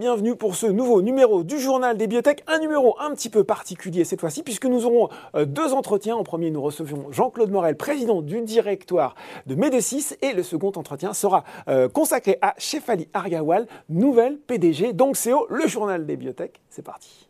bienvenue pour ce nouveau numéro du journal des biotech, un numéro un petit peu particulier cette fois-ci puisque nous aurons euh, deux entretiens. En premier, nous recevions Jean-Claude Morel, président du directoire de Médecis et le second entretien sera euh, consacré à Shefali Argawal, nouvelle PDG donc CEO, le journal des biotech. C'est parti.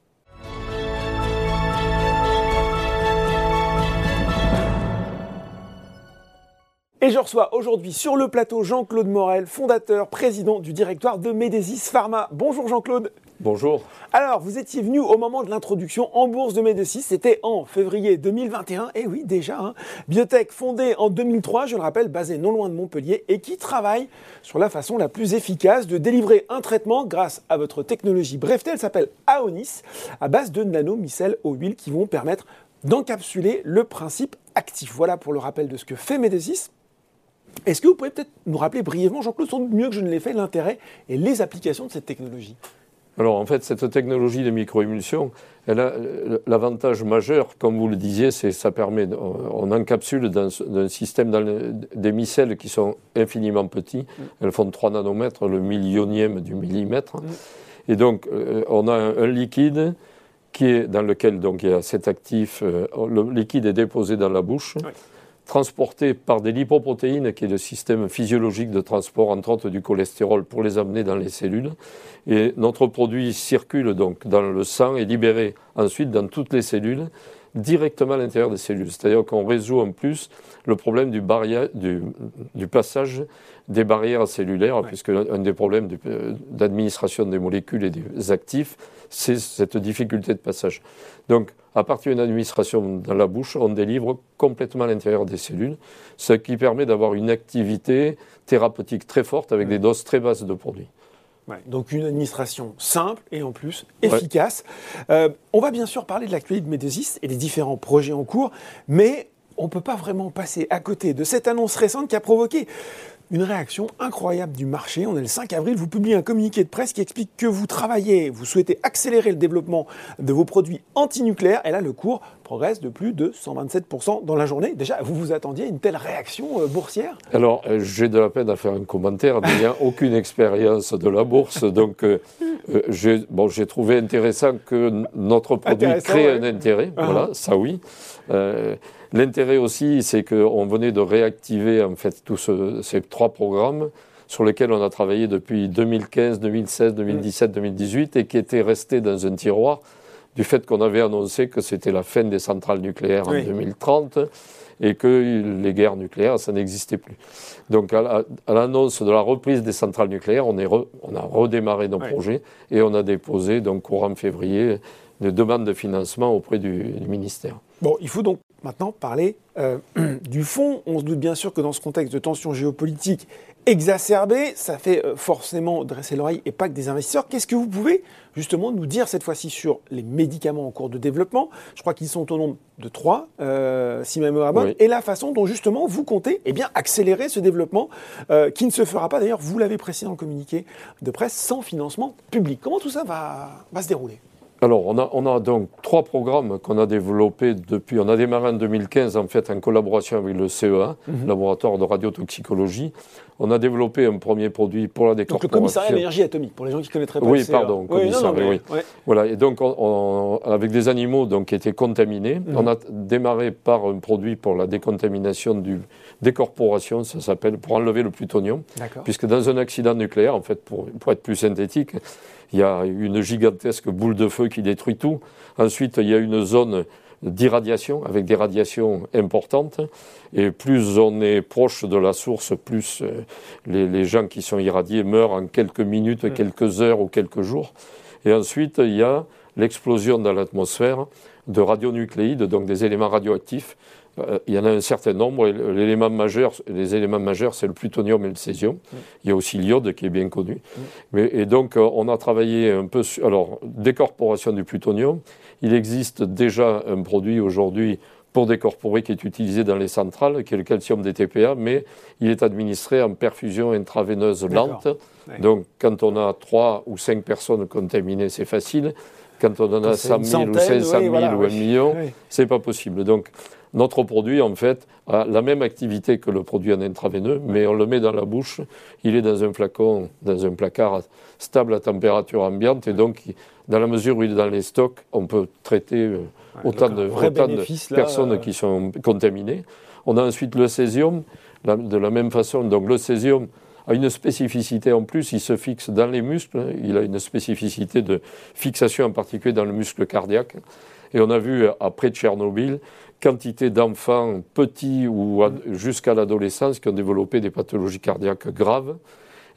Et je reçois aujourd'hui sur le plateau Jean-Claude Morel, fondateur, président du directoire de Médésis Pharma. Bonjour Jean-Claude. Bonjour. Alors, vous étiez venu au moment de l'introduction en bourse de Médésis, c'était en février 2021, et oui déjà, hein. biotech fondée en 2003, je le rappelle, basée non loin de Montpellier, et qui travaille sur la façon la plus efficace de délivrer un traitement grâce à votre technologie brevetée, elle s'appelle Aonis, à base de nanomicelles aux huiles qui vont permettre d'encapsuler le principe actif. Voilà pour le rappel de ce que fait Médésis. Est-ce que vous pouvez peut-être nous rappeler brièvement, Jean-Claude, sans doute mieux que je ne l'ai fait, l'intérêt et les applications de cette technologie? Alors en fait, cette technologie de microémulsion, elle a l'avantage majeur, comme vous le disiez, c'est ça permet, on encapsule dans un système dans des micelles qui sont infiniment petits, mm. elles font 3 nanomètres, le millionième du millimètre, mm. et donc euh, on a un, liquide qui est dans lequel donc il y a cet actif, euh, le liquide est déposé dans la bouche transportés par des lipoprotéines, qui est le système physiologique de transport, entre autres du cholestérol, pour les amener dans les cellules. Et notre produit circule donc dans le sang et libéré ensuite dans toutes les cellules directement à l'intérieur des cellules. C'est-à-dire qu'on résout en plus le problème du, du, passage des barrières cellulaires, puisque un des problèmes d'administration des molécules et des actifs, c'est cette difficulté de passage. Donc, à partir d'une administration dans la bouche, on délivre complètement à l'intérieur des cellules, ce qui permet d'avoir une activité thérapeutique très forte avec des doses très basses de produits. Donc une administration simple et en plus efficace. Euh, on va bien sûr parler de l'actualité de Médésis et des différents projets en cours, mais on ne peut pas vraiment passer à côté de cette annonce récente qui a provoqué une réaction incroyable du marché. On est le 5 avril, vous publiez un communiqué de presse qui explique que vous travaillez, vous souhaitez accélérer le développement de vos produits antinucléaires. Et là, le cours progresse de plus de 127% dans la journée. Déjà, vous vous attendiez à une telle réaction euh, boursière? Alors, euh, j'ai de la peine à faire un commentaire, n'ayant aucune expérience de la bourse. Donc, euh, j'ai bon, trouvé intéressant que notre produit crée un intérêt. Uh-huh. Voilà, ça oui. L'intérêt aussi, c'est qu'on venait de réactiver en fait tous ces trois programmes sur lesquels on a travaillé depuis 2015, 2016, 2017, 2018 et qui étaient restés dans un tiroir du fait qu'on avait annoncé que c'était la fin des centrales nucléaires en 2030 et que les guerres nucléaires, ça n'existait plus. Donc à l'annonce de la reprise des centrales nucléaires, on, est on a redémarré nos projets et on a déposé, donc courant février, des demandes de financement auprès du, du ministère. Bon, il faut donc maintenant parler euh, du fond. On se doute bien sûr que dans ce contexte de tension géopolitique exacerbée, ça fait euh, forcément dresser l'oreille et pas que des investisseurs. Qu'est-ce que vous pouvez justement nous dire cette fois-ci sur les médicaments en cours de développement? Je crois qu'ils sont au nombre de trois, euh, si ma mémoire bonne, et la façon dont justement vous comptez eh bien, accélérer ce développement qui ne se fera pas, d'ailleurs, vous l'avez précisé dans le communiqué de presse, sans financement public. Comment tout ça va, va se dérouler? Alors, on a, on a, donc trois programmes qu'on a développés depuis. On a démarré en 2015, en fait, en collaboration avec le CEA, mhm. laboratoire de radiotoxicologie. On a développé un premier produit pour la décorporation. Donc, le commissariat d'énergie atomique, pour les gens qui ne connaîtraient pas oui, le CEA. Pardon, oui, oui, Voilà, et donc, on, avec des animaux donc, qui étaient contaminés, mhm. on a démarré par un produit pour la décontamination du décorporation, ça s'appelle, pour enlever le plutonium. Puisque dans un accident nucléaire, en fait, pour, pour être plus synthétique, il y a une gigantesque boule de feu qui détruit tout. Ensuite, il y a une zone d'irradiation avec des radiations importantes. Et plus on est proche de la source, plus euh, les, gens qui sont irradiés meurent en quelques minutes, mm. quelques heures ou quelques jours. Et ensuite, il y a l'explosion dans l'atmosphère de radionucléides, donc des éléments radioactifs, il y en a un certain nombre. L'élément majeur, les éléments majeurs, c'est le plutonium et le césium. Mm. Il y a aussi l'iode qui est bien connu. Mm. Mais, et donc, euh, on a travaillé un peu sur. Alors, décorporation du plutonium. Il existe déjà un produit aujourd'hui pour décorporer qui est utilisé dans les centrales, qui est le calcium des TPA, mais il est administré en perfusion intraveineuse lente. Donc, quand on a trois ou cinq personnes contaminées, c'est facile. Quand on en a 100 000 ou 500 000 ou 1 million, c'est pas possible. Donc, notre produit, en fait, a la même activité que le produit en intraveineux, mais on le met dans la bouche, il est dans un flacon, dans un placard stable à température ambiante, et donc, dans la mesure où il est dans les stocks, on peut traiter euh, autant, de, personnes euh. qui sont contaminées. On a ensuite le césium, de la même façon. Donc le césium a une spécificité en plus, il se fixe dans les muscles, il a une spécificité de fixation en particulier dans le muscle cardiaque. Et on a vu après Tchernobyl quantité d'enfants petits ou jusqu'à l'adolescence qui ont développé des pathologies cardiaques graves.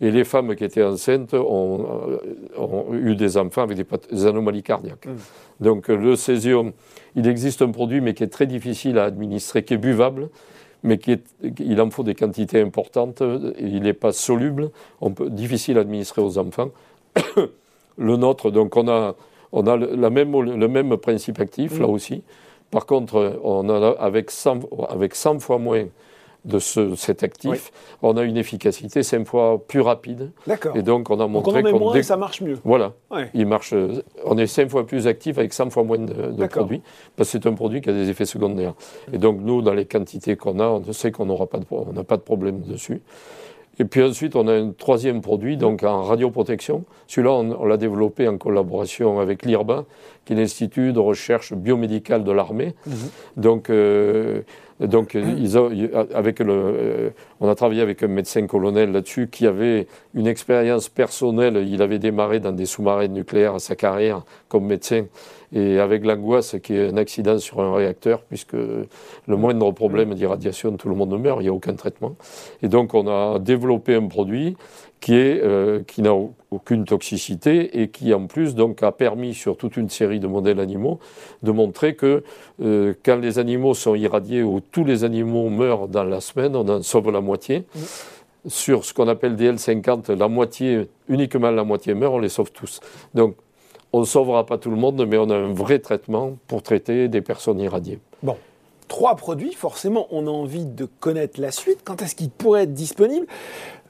Et les femmes qui étaient enceintes ont, euh, eu des enfants avec des, anomalies cardiaques. Mmh. Donc le césium, il existe un produit mais qui est très difficile à administrer, qui est buvable, mais qui est, il en faut des quantités importantes, il n'est pas soluble, on peut, difficile à administrer aux enfants. le nôtre, donc on a, on a la même, le même principe actif, là mmh. aussi. Par contre, on a avec 100, avec 100 fois moins de ce, cet actif, on a une efficacité cinq fois plus rapide. D'accord. Et donc on a montré qu'on ça marche mieux. Voilà. Il marche. On est cinq fois plus actif avec 100 fois moins de, produits parce que c'est un produit qui a des effets secondaires. Et donc nous, dans les quantités qu'on a, on sait qu'on n'aura pas de, on n'a pas de problème dessus. Et puis ensuite, on a un troisième produit, donc en radioprotection. Celui-là, on, l'a développé en collaboration avec l'IRBA, qui est l'Institut de recherche biomédicale de l'armée. Mhm. Donc, euh, donc, ils ont, avec le, euh, on a travaillé avec un médecin colonel là-dessus qui avait une expérience personnelle. Il avait démarré dans des sous-marins nucléaires à sa carrière comme médecin. Et avec l'angoisse qui est un accident sur un réacteur, puisque le moindre problème d'irradiation, tout le monde meurt, il n'y a aucun traitement. Et donc, on a développé un produit qui, est, euh, qui n'a aucune toxicité et qui en plus donc a permis sur toute une série de modèles animaux de montrer que euh, quand les animaux sont irradiés ou tous les animaux meurent dans la semaine, on en sauve la moitié. Sur ce qu'on appelle DL50, la moitié, uniquement la moitié meurt, on les sauve tous. Donc on ne sauvera pas tout le monde, mais on a un vrai traitement pour traiter des personnes irradiées. Bon, trois produits, forcément, on a envie de connaître la suite. Quand est-ce qu'ils pourraient être disponibles?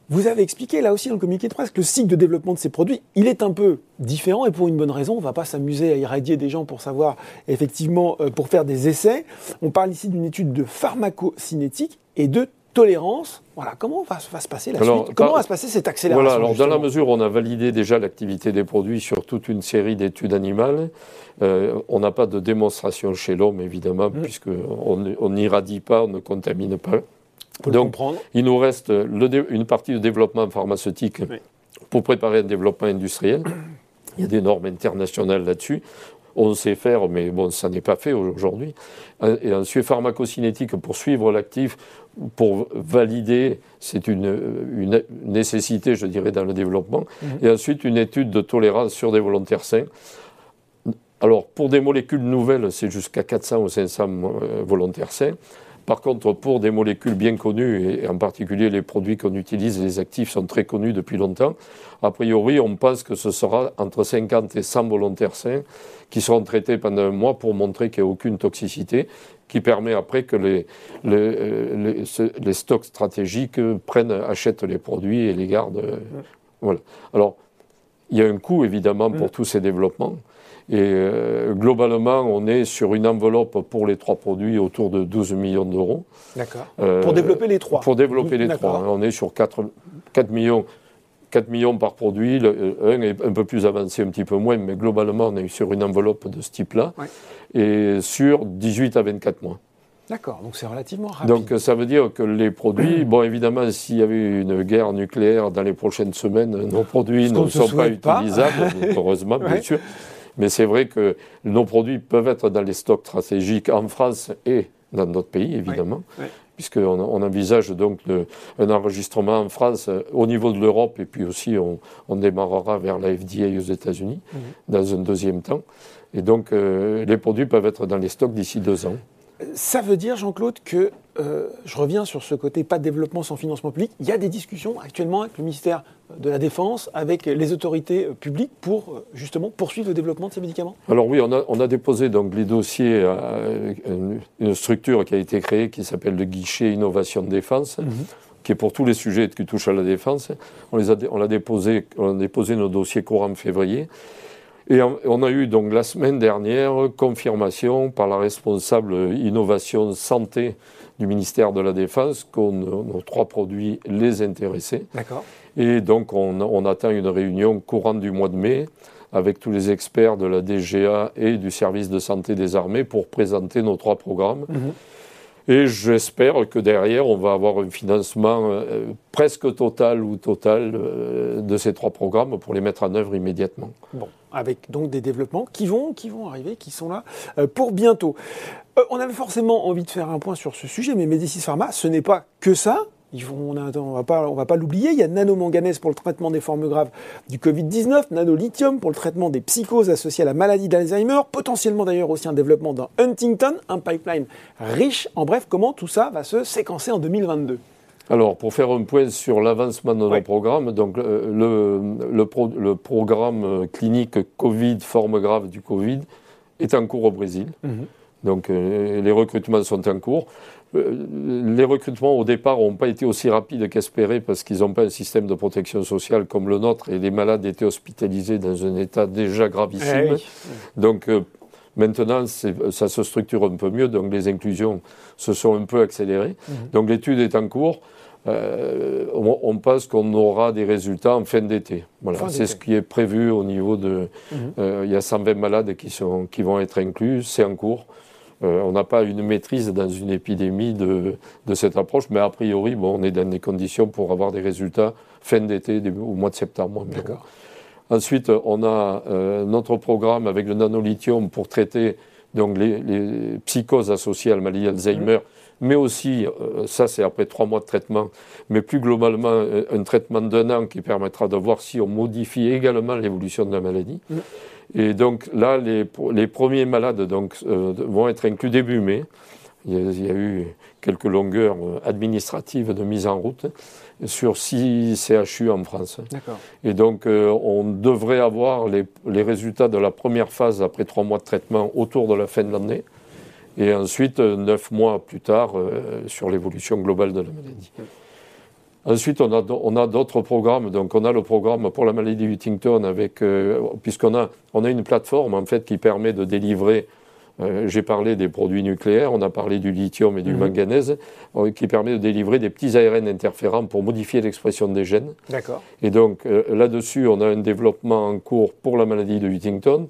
Vous avez expliqué là aussi dans le communiqué de presse que le cycle de développement de ces produits, il est un peu différent et pour une bonne raison. On ne va pas s'amuser à irradier des gens pour savoir effectivement, euh, pour faire des essais. On parle ici d'une étude de pharmacocinétique et de tolérance. Voilà, comment va, se passer la suite? Comment va se passer cette accélération Voilà, alors dans la mesure où on a validé déjà l'activité des produits sur toute une série d'études animales, euh, on n'a pas de démonstration chez l'homme évidemment, mmh. puisqu'on n'irradie pas, on ne contamine pas. Donc, il nous reste une partie de développement pharmaceutique pour préparer un développement industriel. Il y a des normes internationales là-dessus. On sait faire, mais bon, ça n'est pas fait aujourd'hui. Et ensuite, pharmacocinétique pour suivre l'actif, pour valider, c'est une, nécessité, je dirais, dans le développement. Mhm. Et ensuite, une étude de tolérance sur des volontaires sains. Alors, pour des molécules nouvelles, c'est jusqu'à 400 ou 500 euh, volontaires sains. Par contre, pour des molécules bien connues, et en particulier les produits qu'on utilise, les actifs sont très connus depuis longtemps, a priori, on pense que ce sera entre 50 et 100 volontaires sains qui seront traités pendant un mois pour montrer qu'il n'y a aucune toxicité, qui permet après que les, les, les, stocks stratégiques prennent, achètent les produits et les gardent. Voilà. Alors, il y a un coût évidemment pour mm. tous ces développements. Et euh, globalement, on est sur une enveloppe pour les trois produits autour de 12 millions d'euros. D'accord. Euh, pour développer les trois Pour développer les trois. Hein. On est sur 4, 4 millions. 4 millions par produit, le, un est un peu plus avancé, un petit peu moins, mais globalement, on est sur une enveloppe de ce type-là, et sur 18 à 24 mois. D'accord, donc c'est relativement rapide. Donc ça veut dire que les produits, bon évidemment s'il y avait une guerre nucléaire dans les prochaines semaines, nos produits ne sont pas utilisables, heureusement bien sûr, mais c'est vrai que nos produits peuvent être dans les stocks stratégiques en France et dans d'autres pays, évidemment. Puisqu'on on envisage donc un enregistrement en France euh, au niveau de l'Europe et puis aussi on, démarrera vers la FDA aux États-Unis mhm. dans un deuxième temps. Et donc euh, les produits peuvent être dans les stocks d'ici deux ans. Ça veut dire, Jean-Claude, que euh, je reviens sur ce côté pas de développement sans financement public. Il y a des discussions actuellement avec le ministère de la Défense, avec les autorités euh, publiques pour euh, justement poursuivre le développement de ces médicaments? Alors oui, on a, on a déposé donc les dossiers à une, structure qui a été créée qui s'appelle le guichet Innovation de Défense. Mhm. qui est pour tous les sujets qui touchent à la défense. On, les a, on, a déposé, on a déposé nos dossiers courant février. Et on a eu donc la semaine dernière confirmation par la responsable innovation santé du ministère de la Défense que nos trois produits les intéressaient. D'accord. Et donc on, on, attend une réunion courante du mois de mai avec tous les experts de la DGA et du service de santé des armées pour présenter nos trois programmes. Mhm. Et j'espère que derrière, on va avoir un financement euh, presque total ou total euh, de ces trois programmes pour les mettre en œuvre immédiatement. Bon, avec donc des développements qui vont, qui vont arriver, qui sont là euh, pour bientôt. on avait forcément envie de faire un point sur ce sujet, mais Médicis Pharma, ce n'est pas que ça on ne va pas, l'oublier. Il y a nanomanganèse pour le traitement des formes graves du Covid-19, nanolithium pour le traitement des psychoses associées à la maladie d'Alzheimer, potentiellement d'ailleurs aussi un développement dans Huntington, un pipeline riche. En bref, comment tout ça va se séquencer en 2022 alors, pour faire un point sur l'avancement de nos programmes, donc euh, le, le, programme clinique Covid, forme grave du Covid, est en cours au Brésil. Mhm. Donc, euh, les recrutements sont en cours. Euh, les recrutements au départ n'ont pas été aussi rapides qu'espéré parce qu'ils n'ont pas un système de protection sociale comme le nôtre et les malades étaient hospitalisés dans un état déjà gravissime. Eh donc euh, maintenant, ça se structure un peu mieux, donc les inclusions se sont un peu accélérées. Mhm. Donc l'étude est en cours. Euh, on, pense qu'on aura des résultats en fin d'été. Voilà, c'est ce qui est prévu au niveau de. Mhm. il y a 120 malades qui, sont, qui vont être inclus, c'est en cours. Euh, on n'a pas une maîtrise dans une épidémie de, cette approche, mais a priori, bon, on est dans des conditions pour avoir des résultats fin d'été, au mois de septembre. Ensuite, on a euh, notre programme avec le nanolithium pour traiter donc, les, psychoses associées à la maladie d'Alzheimer, mais aussi, euh, ça c'est après trois mois de traitement, mais plus globalement, un traitement d'un an qui permettra de voir si on modifie également l'évolution de la maladie. Et donc là, les, les premiers malades donc, euh, vont être inclus début mai. Il y, a, eu quelques longueurs euh, administratives de mise en route sur six CHU en France. Et donc, euh, on devrait avoir les, les, résultats de la première phase après trois mois de traitement autour de la fin de l'année. Et ensuite, neuf mois plus tard, sur l'évolution globale de la maladie. Ensuite, on a, on a d'autres programmes. Donc, on a le programme pour la maladie Huntington, avec, euh, puisqu'on a, on a une plateforme en fait qui permet de délivrer. Euh, j'ai parlé des produits nucléaires, on a parlé du lithium et du mhm. manganèse, euh, qui permet de délivrer des petits ARN interférents pour modifier l'expression des gènes. D'accord. Et donc là-dessus, on a un développement en cours pour la maladie de Huntington.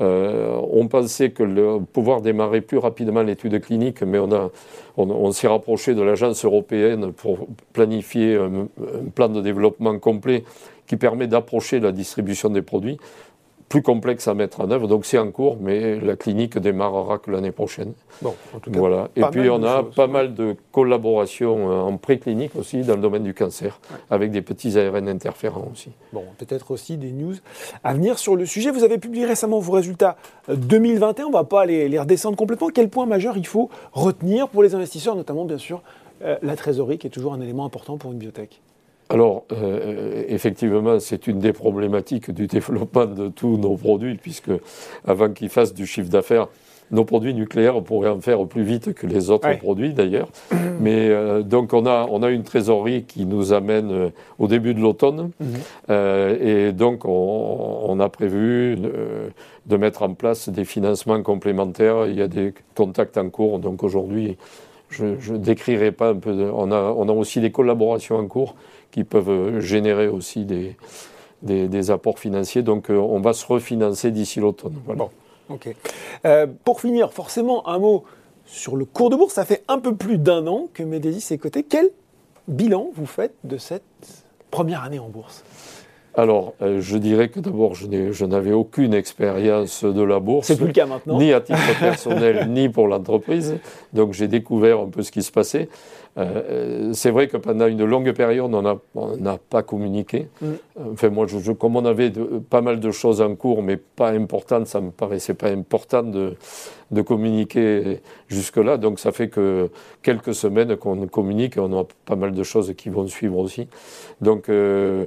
Euh, on pensait que le, pouvoir démarrer plus rapidement l'étude clinique, mais on, a, on, s'est rapproché de l'agence européenne pour planifier un, plan de développement complet qui permet d'approcher la distribution des produits plus complexe à mettre en œuvre. Donc c'est en cours, mais la clinique démarrera que l'année prochaine. Bon, en tout cas, voilà. Et puis on a pas mal de collaborations euh, en préclinique aussi dans le domaine du cancer, avec des petits ARN interférents aussi. Bon, peut-être aussi des news à venir sur le sujet. Vous avez publié récemment vos résultats 2021. Euh, on ne va pas les, les redescendre complètement. Quel point majeur il faut retenir pour les investisseurs, notamment bien sûr euh, la trésorerie, qui est toujours un élément important pour une biotech? Alors, euh, effectivement, c'est une des problématiques du développement de tous nos produits, puisque avant qu'ils fassent du chiffre d'affaires, nos produits nucléaires, on pourrait en faire plus vite que les autres produits d'ailleurs. Mais euh, donc on a, on a une trésorerie qui nous amène euh, au début de l'automne. Mhm. et donc on, a prévu de mettre en place des financements complémentaires. Il y a des contacts en cours. Donc aujourd'hui, je ne décrirai pas un peu. on, a, on a aussi des collaborations en cours qui peuvent générer aussi des, apports financiers. Donc euh, on va se refinancer d'ici l'automne. Bon, ok. Euh, pour finir, forcément, un mot sur le cours de bourse. Ça fait un peu plus d'un an que Médésis est coté. Quel bilan vous faites de cette première année en bourse? Alors, euh, je dirais que d'abord, je n'avais aucune expérience de la bourse. C'est plus le cas maintenant. Ni à titre personnel, ni pour l'entreprise. Donc, j'ai découvert un peu ce qui se passait. Euh, c'est vrai que pendant une longue période, on n'a pas communiqué. Mm. Enfin, moi, je, comme on avait pas mal de choses en cours, mais pas importantes, ça me paraissait pas important de, de communiquer jusque-là. Donc, ça fait que quelques semaines qu'on communique et on a pas mal de choses qui vont suivre aussi. Donc, euh,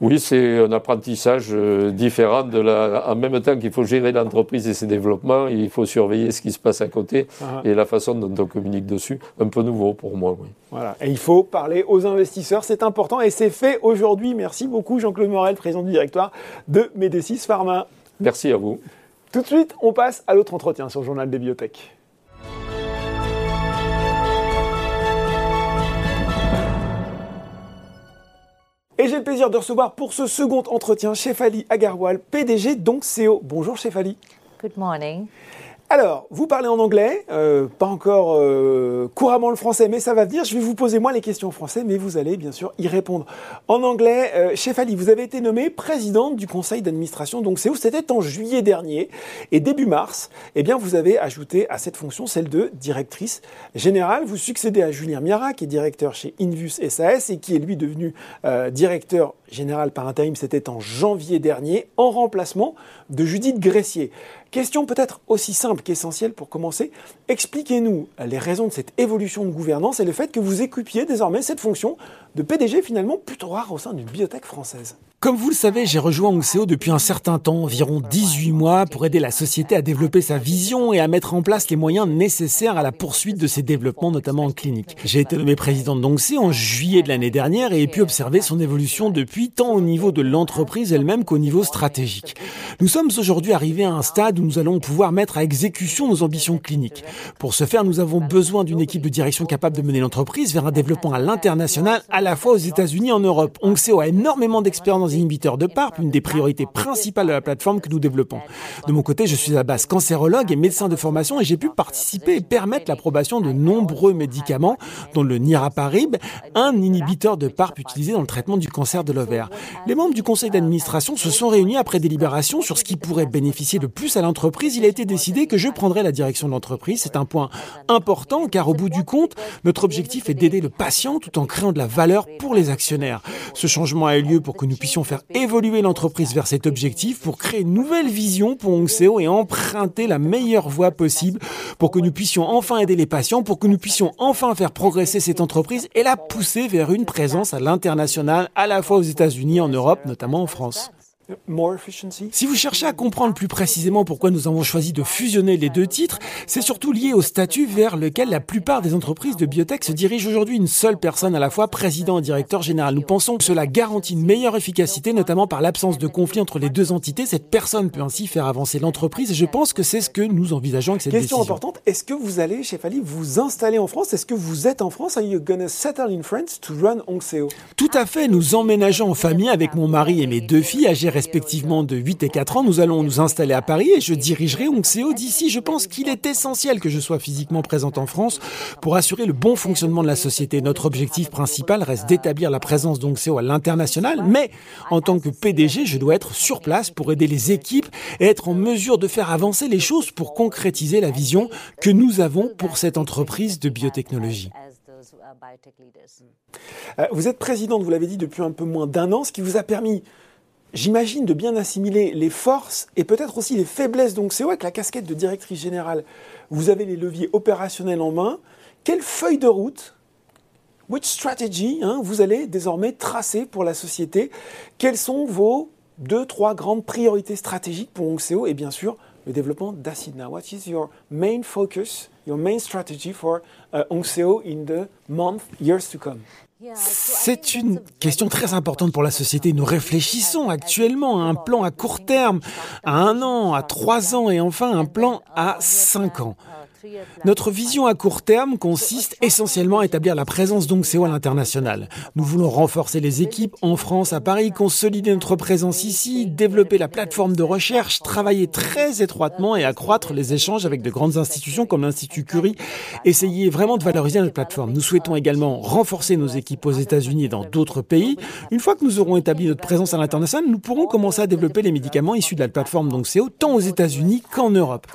oui, c'est un apprentissage euh, différent. De la... En même temps qu'il faut gérer l'entreprise et ses développements, il faut surveiller ce qui se passe à côté ah. et la façon dont on communique dessus. Un peu nouveau pour moi, oui. Voilà. Et il faut parler aux investisseurs, c'est important et c'est fait aujourd'hui. Merci beaucoup Jean-Claude Morel, président du directoire de Médécis Pharma. Merci à vous. Tout de suite, on passe à l'autre entretien sur le Journal des Bibliothèques. Et j'ai le plaisir de recevoir pour ce second entretien Chefali Agarwal, PDG d'Onxeo. Bonjour Chefali. Good morning. Alors, vous parlez en anglais, euh, pas encore euh, couramment le français, mais ça va venir. Je vais vous poser moi les questions en français, mais vous allez bien sûr y répondre en anglais. Euh, Chef Ali, vous avez été nommée présidente du conseil d'administration donc c'est où C'était en juillet dernier. Et début mars, eh bien, vous avez ajouté à cette fonction celle de directrice générale. Vous succédez à Julien Miara, qui est directeur chez Invus SAS et qui est lui devenu directeur général par intérim. C'était en janvier dernier, en remplacement de Judith Gressier. Question peut-être aussi simple qu'essentielle pour commencer. Expliquez-nous les raisons de cette évolution de gouvernance et le fait que vous occupiez désormais cette fonction de PDG finalement plutôt rare au sein d'une bibliothèque française. Comme vous le savez, j'ai rejoint Ongseo depuis un certain temps, environ 18 mois, pour aider la société à développer sa vision et à mettre en place les moyens nécessaires à la poursuite de ses développements, notamment en clinique. J'ai été nommé président d'Ongseo en juillet de l'année dernière et ai pu observer son évolution depuis, tant au niveau de l'entreprise elle-même qu'au niveau stratégique. Nous sommes aujourd'hui arrivés à un stade où nous allons pouvoir mettre à exécution nos ambitions cliniques. Pour ce faire, nous avons besoin d'une équipe de direction capable de mener l'entreprise vers un développement à l'international, la fois aux États-Unis et en Europe. Ongseo a énormément d'expérience inhibiteurs de PARP, une des priorités principales de la plateforme que nous développons. De mon côté, je suis à base cancérologue et médecin de formation et j'ai pu participer et permettre l'approbation de nombreux médicaments, dont le niraparib, un inhibiteur de PARP utilisé dans le traitement du cancer de l'ovaire. Les membres du conseil d'administration se sont réunis après délibération sur ce qui pourrait bénéficier de plus à l'entreprise. Il a été décidé que je prendrais la direction de l'entreprise. C'est un point important car au bout du compte, notre objectif est d'aider le patient tout en créant de la valeur pour les actionnaires. Ce changement a eu lieu pour que nous puissions faire évoluer l'entreprise vers cet objectif pour créer une nouvelle vision pour Ongseo et emprunter la meilleure voie possible pour que nous puissions enfin aider les patients, pour que nous puissions enfin faire progresser cette entreprise et la pousser vers une présence à l'international, à la fois aux États-Unis, en Europe, notamment en France. Si vous cherchez à comprendre plus précisément pourquoi nous avons choisi de fusionner les deux titres, c'est surtout lié au statut vers lequel la plupart des entreprises de biotech se dirigent aujourd'hui. Une seule personne à la fois, président et directeur général. Nous pensons que cela garantit une meilleure efficacité, notamment par l'absence de conflit entre les deux entités. Cette personne peut ainsi faire avancer l'entreprise. Et je pense que c'est ce que nous envisageons avec cette Question décision. importante, est-ce que vous allez, chez Fali, vous installer en France? Est-ce que vous êtes en France? Are you gonna settle in France to run Ongseo Tout à fait, nous emménageons en famille avec mon mari et mes deux filles âgées respectivement de 8 et 4 ans, nous allons nous installer à Paris et je dirigerai Onxeo d'ici. Je pense qu'il est essentiel que je sois physiquement présente en France pour assurer le bon fonctionnement de la société. Notre objectif principal reste d'établir la présence d'Onxeo à l'international, mais en tant que PDG, je dois être sur place pour aider les équipes et être en mesure de faire avancer les choses pour concrétiser la vision que nous avons pour cette entreprise de biotechnologie. Euh, vous êtes présidente, vous l'avez dit, depuis un peu moins d'un an, ce qui vous a permis j'imagine, de bien assimiler les forces et peut-être aussi les faiblesses. Vrai que la casquette de directrice générale, vous avez les leviers opérationnels en main. Quelle feuille de route, which strategy, hein, vous allez désormais tracer pour la société? Quelles sont vos deux, trois grandes priorités stratégiques pour Onxeo et bien sûr le développement d'Acidna What is your main focus, your main strategy for uh, Onxeo in the months, years to come? C'est une question très importante pour la société. Nous réfléchissons actuellement à un plan à court terme, à un an, à trois ans et enfin un plan à cinq ans. Notre vision à court terme consiste essentiellement à établir la présence d'Onxeo à l'international. Nous voulons renforcer les équipes en France, à Paris, consolider notre présence ici, développer la plateforme de recherche, travailler très étroitement et accroître les échanges avec de grandes institutions comme l'Institut Curie, essayer vraiment de valoriser notre plateforme. Nous souhaitons également renforcer nos équipes aux États-Unis et dans d'autres pays. Une fois que nous aurons établi notre présence à l'international, nous pourrons commencer à développer les médicaments issus de la plateforme d'Onxeo, tant aux États-Unis qu'en Europe.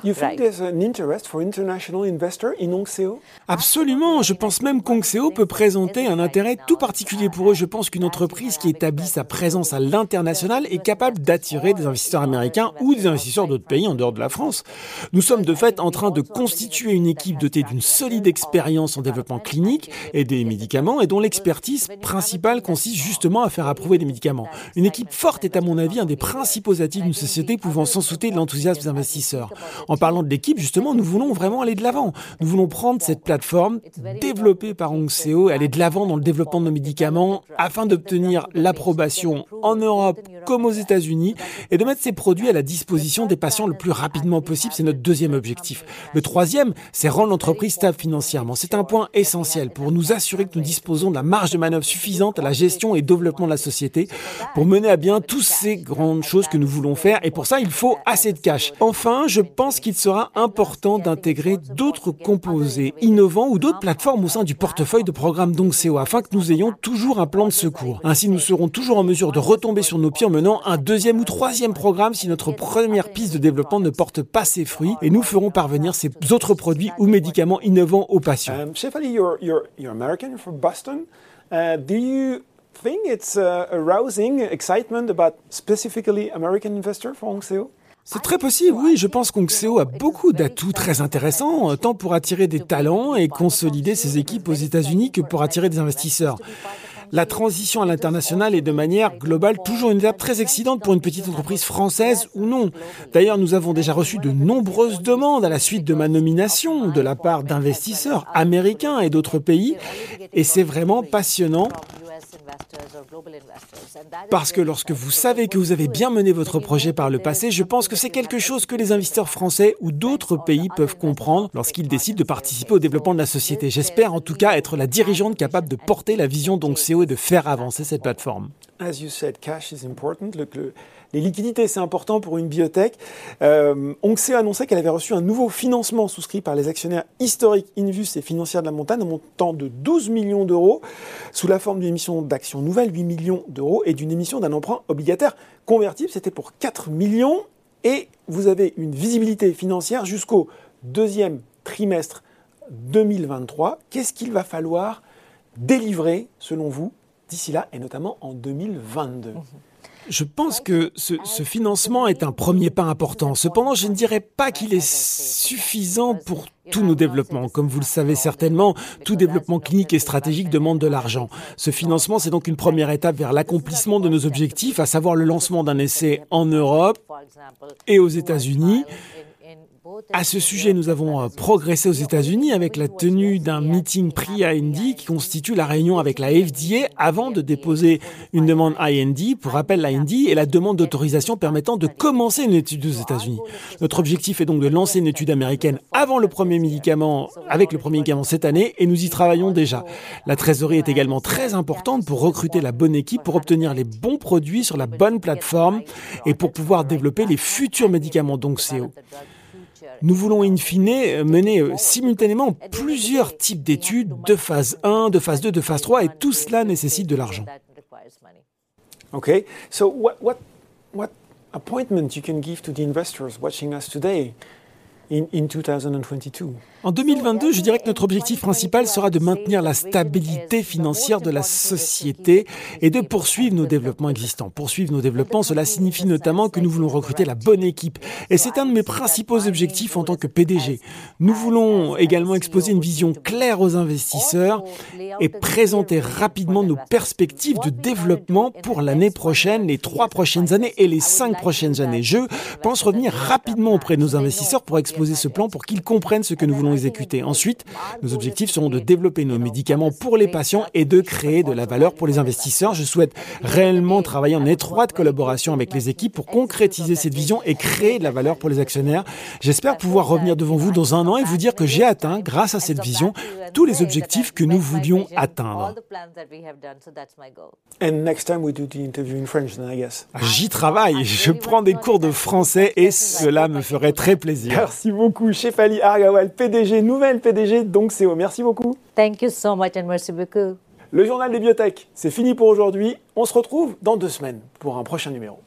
Absolument, je pense même qu'Onxeo peut présenter un intérêt tout particulier pour eux. Je pense qu'une entreprise qui établit sa présence à l'international est capable d'attirer des investisseurs américains ou des investisseurs d'autres pays en dehors de la France. Nous sommes de fait en train de constituer une équipe dotée d'une solide expérience en développement clinique et des médicaments et dont l'expertise principale consiste justement à faire approuver des médicaments. Une équipe forte est à mon avis un des principaux atouts d'une société pouvant s'en sauter de l'enthousiasme des investisseurs. En parlant de l'équipe, justement, nous voulons vraiment aller de l'avant. Nous voulons prendre cette plateforme développée par Ongseo et aller de l'avant dans le développement de nos médicaments afin d'obtenir l'approbation en Europe comme aux États-Unis et de mettre ces produits à la disposition des patients le plus rapidement possible. C'est notre deuxième objectif. Le troisième, c'est rendre l'entreprise stable financièrement. C'est un point essentiel pour nous assurer que nous disposons de la marge de manœuvre suffisante à la gestion et développement de la société pour mener à bien toutes ces grandes choses que nous voulons faire. Et pour ça, il faut assez de cash. Enfin, je pense qu'il sera important d'intégrer d'autres composés innovants ou d'autres plateformes au sein du portefeuille de programme d'Ongseo afin que nous ayons toujours un plan de secours. Ainsi, nous serons toujours en mesure de retomber sur nos pieds en menant un deuxième ou troisième programme si notre première piste de développement ne porte pas ses fruits et nous ferons parvenir ces autres produits ou médicaments innovants aux patients. Um, you're, you're, you're American, from Boston. Uh, do you think it's uh, arousing excitement about specifically American investor for? C'est très possible, oui. Je pense qu'Onxeo a beaucoup d'atouts très intéressants, tant pour attirer des talents et consolider ses équipes aux États-Unis que pour attirer des investisseurs. La transition à l'international est de manière globale toujours une étape très excitante pour une petite entreprise française ou non. D'ailleurs, nous avons déjà reçu de nombreuses demandes à la suite de ma nomination de la part d'investisseurs américains et d'autres pays, et c'est vraiment passionnant parce que lorsque vous savez que vous avez bien mené votre projet par le passé, je pense que c'est quelque chose que les investisseurs français ou d'autres pays peuvent comprendre lorsqu'ils décident de participer au développement de la société. J'espère en tout cas être la dirigeante capable de porter la vision d'Onxeo et de faire avancer cette plateforme. As you said, cash is important. Les liquidités, c'est important pour une biotech. Euh, Onxé a annoncé qu'elle avait reçu un nouveau financement souscrit par les actionnaires historiques Invus et Financière de la Montagne, montant de 12 millions d'euros, sous la forme d'une émission d'actions nouvelles, 8 millions d'euros, et d'une émission d'un emprunt obligataire convertible. C'était pour 4 millions. Et vous avez une visibilité financière jusqu'au deuxième trimestre 2023. Qu'est-ce qu'il va falloir délivrer, selon vous, d'ici là, et notamment en 2022 je pense que ce, financement est un premier pas important. Cependant, je ne dirais pas qu'il est suffisant pour tous nos développements. Comme vous le savez certainement, tout développement clinique et stratégique demande de l'argent. Ce financement, c'est donc une première étape vers l'accomplissement de nos objectifs, à savoir le lancement d'un essai en Europe et aux États-Unis à ce sujet, nous avons euh, progressé aux États-Unis avec la tenue d'un meeting pré-IND qui constitue la réunion avec la FDA avant de déposer une demande IND. Pour rappel, l'IND est la demande d'autorisation permettant de commencer une étude aux États-Unis. Notre objectif est donc de lancer une étude américaine avant le premier médicament, avec le premier médicament cette année, et nous y travaillons déjà. La trésorerie est également très importante pour recruter la bonne équipe, pour obtenir les bons produits sur la bonne plateforme et pour pouvoir développer les futurs médicaments donc CO. Nous voulons in fine mener euh, simultanément plusieurs types d'études de phase 1, de phase 2, de phase 3 et tout cela nécessite de l'argent. Okay, so what, what, what appointment you can give to the investors watching us today in, in 2022? En 2022, je dirais que notre objectif principal sera de maintenir la stabilité financière de la société et de poursuivre nos développements existants. Poursuivre nos développements, cela signifie notamment que nous voulons recruter la bonne équipe. Et c'est un de mes principaux objectifs en tant que PDG. Nous voulons également exposer une vision claire aux investisseurs et présenter rapidement nos perspectives de développement pour l'année prochaine, les trois prochaines années et les cinq prochaines années. Je pense revenir rapidement auprès de nos investisseurs pour exposer ce plan pour qu'ils comprennent ce que nous voulons exécuter. Ensuite, nos objectifs seront de développer nos médicaments pour les patients et de créer de la valeur pour les investisseurs. Je souhaite réellement travailler en étroite collaboration avec les équipes pour concrétiser cette vision et créer de la valeur pour les actionnaires. J'espère pouvoir revenir devant vous dans un an et vous dire que j'ai atteint, grâce à cette vision, tous les objectifs que nous voulions atteindre. J'y travaille, je prends des cours de français et cela me ferait très plaisir. Merci beaucoup, Chef Ali Argawal, PD PDG, nouvelle PDG donc CEO. Merci beaucoup. Thank you so much and merci beaucoup. Le journal des biotech, c'est fini pour aujourd'hui. On se retrouve dans deux semaines pour un prochain numéro.